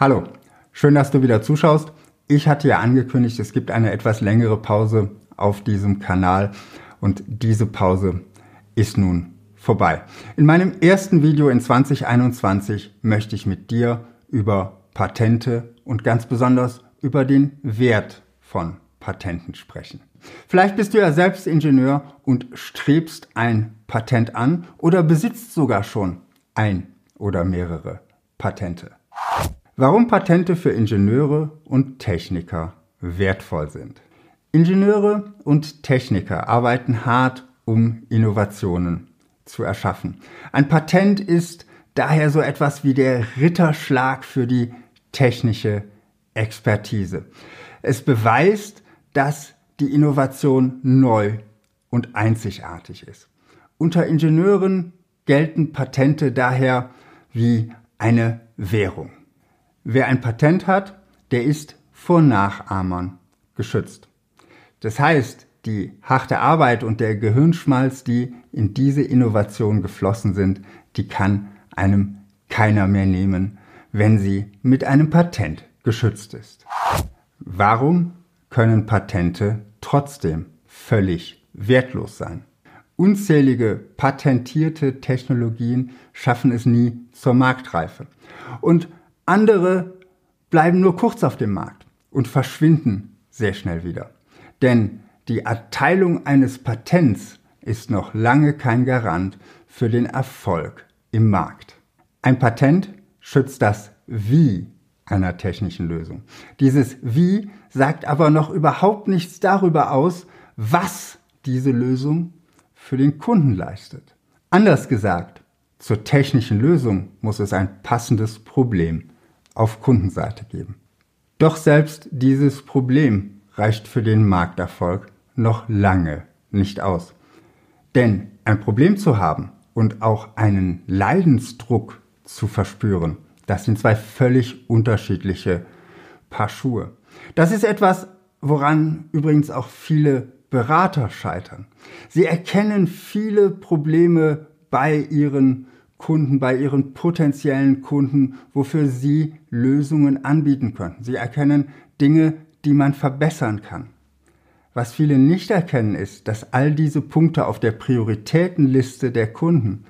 Hallo, schön, dass du wieder zuschaust. Ich hatte ja angekündigt, es gibt eine etwas längere Pause auf diesem Kanal und diese Pause ist nun vorbei. In meinem ersten Video in 2021 möchte ich mit dir über Patente und ganz besonders über den Wert von Patenten sprechen. Vielleicht bist du ja selbst Ingenieur und strebst ein Patent an oder besitzt sogar schon ein oder mehrere Patente. Warum Patente für Ingenieure und Techniker wertvoll sind. Ingenieure und Techniker arbeiten hart, um Innovationen zu erschaffen. Ein Patent ist daher so etwas wie der Ritterschlag für die technische Expertise. Es beweist, dass die Innovation neu und einzigartig ist. Unter Ingenieuren gelten Patente daher wie eine Währung. Wer ein Patent hat, der ist vor Nachahmern geschützt. Das heißt, die harte Arbeit und der Gehirnschmalz, die in diese Innovation geflossen sind, die kann einem keiner mehr nehmen, wenn sie mit einem Patent geschützt ist. Warum können Patente trotzdem völlig wertlos sein? Unzählige patentierte Technologien schaffen es nie zur Marktreife. Und andere bleiben nur kurz auf dem Markt und verschwinden sehr schnell wieder. Denn die Erteilung eines Patents ist noch lange kein Garant für den Erfolg im Markt. Ein Patent schützt das Wie einer technischen Lösung. Dieses Wie sagt aber noch überhaupt nichts darüber aus, was diese Lösung für den Kunden leistet. Anders gesagt, zur technischen Lösung muss es ein passendes Problem auf Kundenseite geben. Doch selbst dieses Problem reicht für den Markterfolg noch lange nicht aus. Denn ein Problem zu haben und auch einen Leidensdruck zu verspüren, das sind zwei völlig unterschiedliche Paar Schuhe. Das ist etwas, woran übrigens auch viele Berater scheitern. Sie erkennen viele Probleme bei ihren Kunden, bei ihren potenziellen Kunden, wofür sie Lösungen anbieten können. Sie erkennen Dinge, die man verbessern kann. Was viele nicht erkennen, ist, dass all diese Punkte auf der Prioritätenliste der Kunden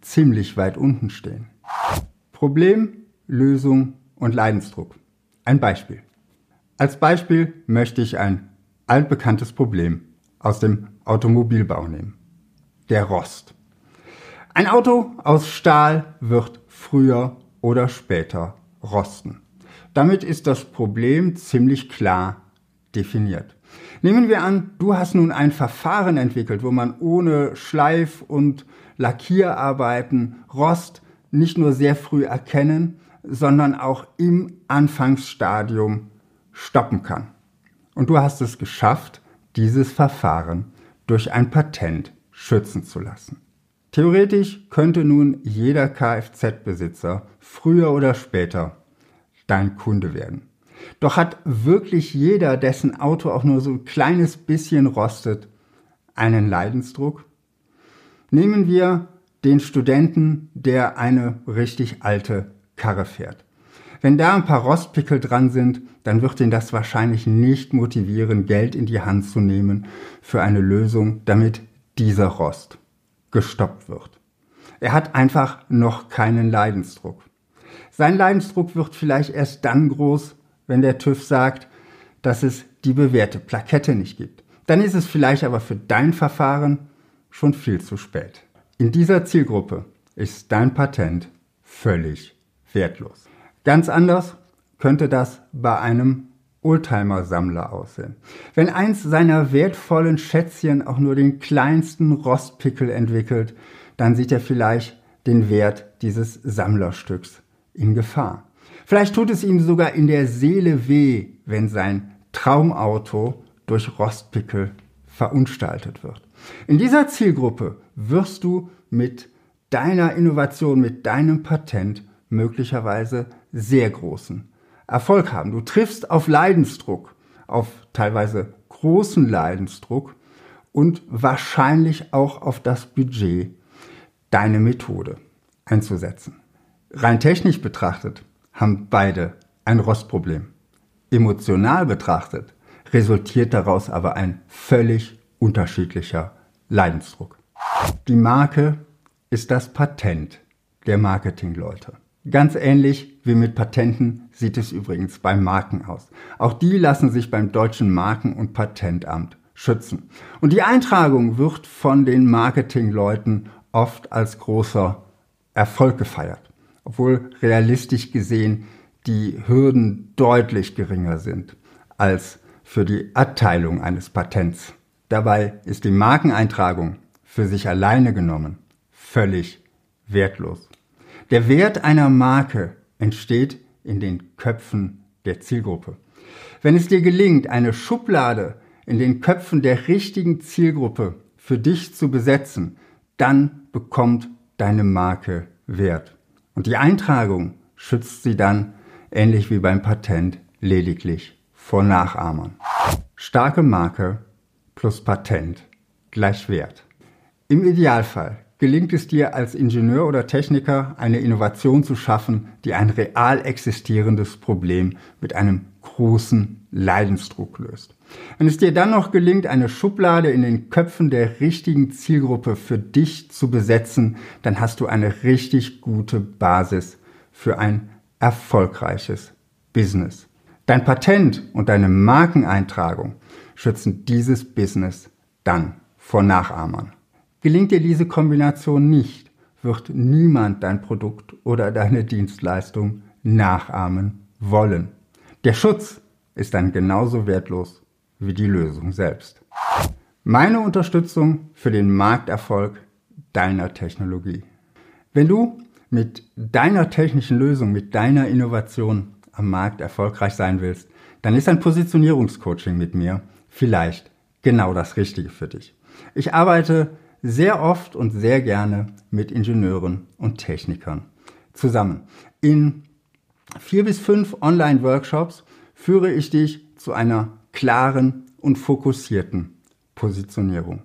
ziemlich weit unten stehen. Problem, Lösung und Leidensdruck. Ein Beispiel. Als Beispiel möchte ich ein altbekanntes Problem aus dem Automobilbau nehmen. Der Rost. Ein Auto aus Stahl wird früher oder später rosten. Damit ist das Problem ziemlich klar definiert. Nehmen wir an, du hast nun ein Verfahren entwickelt, wo man ohne Schleif- und Lackierarbeiten Rost nicht nur sehr früh erkennen, sondern auch im Anfangsstadium stoppen kann. Und du hast es geschafft, dieses Verfahren durch ein Patent schützen zu lassen. Theoretisch könnte nun jeder Kfz-Besitzer früher oder später dein Kunde werden. Doch hat wirklich jeder, dessen Auto auch nur so ein kleines bisschen rostet, einen Leidensdruck? Nehmen wir den Studenten, der eine richtig alte Karre fährt. Wenn da ein paar Rostpickel dran sind, dann wird ihn das wahrscheinlich nicht motivieren, Geld in die Hand zu nehmen für eine Lösung, damit dieser Rost gestoppt wird. Er hat einfach noch keinen Leidensdruck. Sein Leidensdruck wird vielleicht erst dann groß, wenn der TÜV sagt, dass es die bewährte Plakette nicht gibt. Dann ist es vielleicht aber für dein Verfahren schon viel zu spät. In dieser Zielgruppe ist dein Patent völlig wertlos. Ganz anders könnte das bei einem Oldtimer-Sammler aussehen. Wenn eins seiner wertvollen Schätzchen auch nur den kleinsten Rostpickel entwickelt, dann sieht er vielleicht den Wert dieses Sammlerstücks in Gefahr. Vielleicht tut es ihm sogar in der Seele weh, wenn sein Traumauto durch Rostpickel verunstaltet wird. In dieser Zielgruppe wirst du mit deiner Innovation, mit deinem Patent möglicherweise sehr großen Erfolg haben. Du triffst auf Leidensdruck, auf teilweise großen Leidensdruck und wahrscheinlich auch auf das Budget, deine Methode einzusetzen. Rein technisch betrachtet haben beide ein Rostproblem. Emotional betrachtet resultiert daraus aber ein völlig unterschiedlicher Leidensdruck. Die Marke ist das Patent der Marketingleute. Ganz ähnlich wie mit Patenten sieht es übrigens bei Marken aus. Auch die lassen sich beim deutschen Marken- und Patentamt schützen. Und die Eintragung wird von den Marketingleuten oft als großer Erfolg gefeiert, obwohl realistisch gesehen die Hürden deutlich geringer sind als für die Erteilung eines Patents. Dabei ist die Markeneintragung für sich alleine genommen völlig wertlos. Der Wert einer Marke entsteht in den Köpfen der Zielgruppe. Wenn es dir gelingt, eine Schublade in den Köpfen der richtigen Zielgruppe für dich zu besetzen, dann bekommt deine Marke Wert. Und die Eintragung schützt sie dann, ähnlich wie beim Patent, lediglich vor Nachahmern. Starke Marke plus Patent gleich Wert. Im Idealfall gelingt es dir als Ingenieur oder Techniker, eine Innovation zu schaffen, die ein real existierendes Problem mit einem großen Leidensdruck löst. Wenn es dir dann noch gelingt, eine Schublade in den Köpfen der richtigen Zielgruppe für dich zu besetzen, dann hast du eine richtig gute Basis für ein erfolgreiches Business. Dein Patent und deine Markeneintragung schützen dieses Business dann vor Nachahmern. Gelingt dir diese Kombination nicht, wird niemand dein Produkt oder deine Dienstleistung nachahmen wollen. Der Schutz ist dann genauso wertlos wie die Lösung selbst. Meine Unterstützung für den Markterfolg deiner Technologie. Wenn du mit deiner technischen Lösung, mit deiner Innovation am Markt erfolgreich sein willst, dann ist ein Positionierungscoaching mit mir vielleicht genau das Richtige für dich. Ich arbeite sehr oft und sehr gerne mit Ingenieuren und Technikern zusammen. In vier bis fünf Online-Workshops führe ich dich zu einer klaren und fokussierten Positionierung.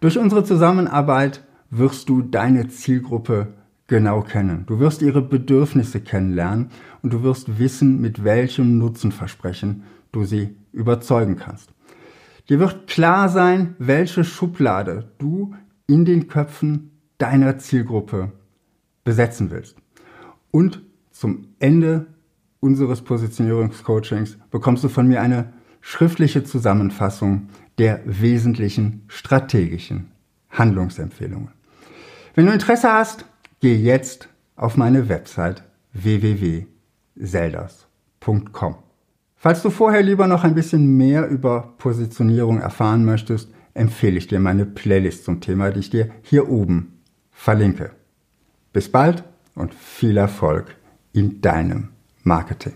Durch unsere Zusammenarbeit wirst du deine Zielgruppe genau kennen. Du wirst ihre Bedürfnisse kennenlernen und du wirst wissen, mit welchem Nutzenversprechen du sie überzeugen kannst. Dir wird klar sein, welche Schublade du in den Köpfen deiner Zielgruppe besetzen willst. Und zum Ende unseres Positionierungscoachings bekommst du von mir eine schriftliche Zusammenfassung der wesentlichen strategischen Handlungsempfehlungen. Wenn du Interesse hast, geh jetzt auf meine Website www.zeldas.com. Falls du vorher lieber noch ein bisschen mehr über Positionierung erfahren möchtest, empfehle ich dir meine Playlist zum Thema, die ich dir hier oben verlinke. Bis bald und viel Erfolg in deinem Marketing.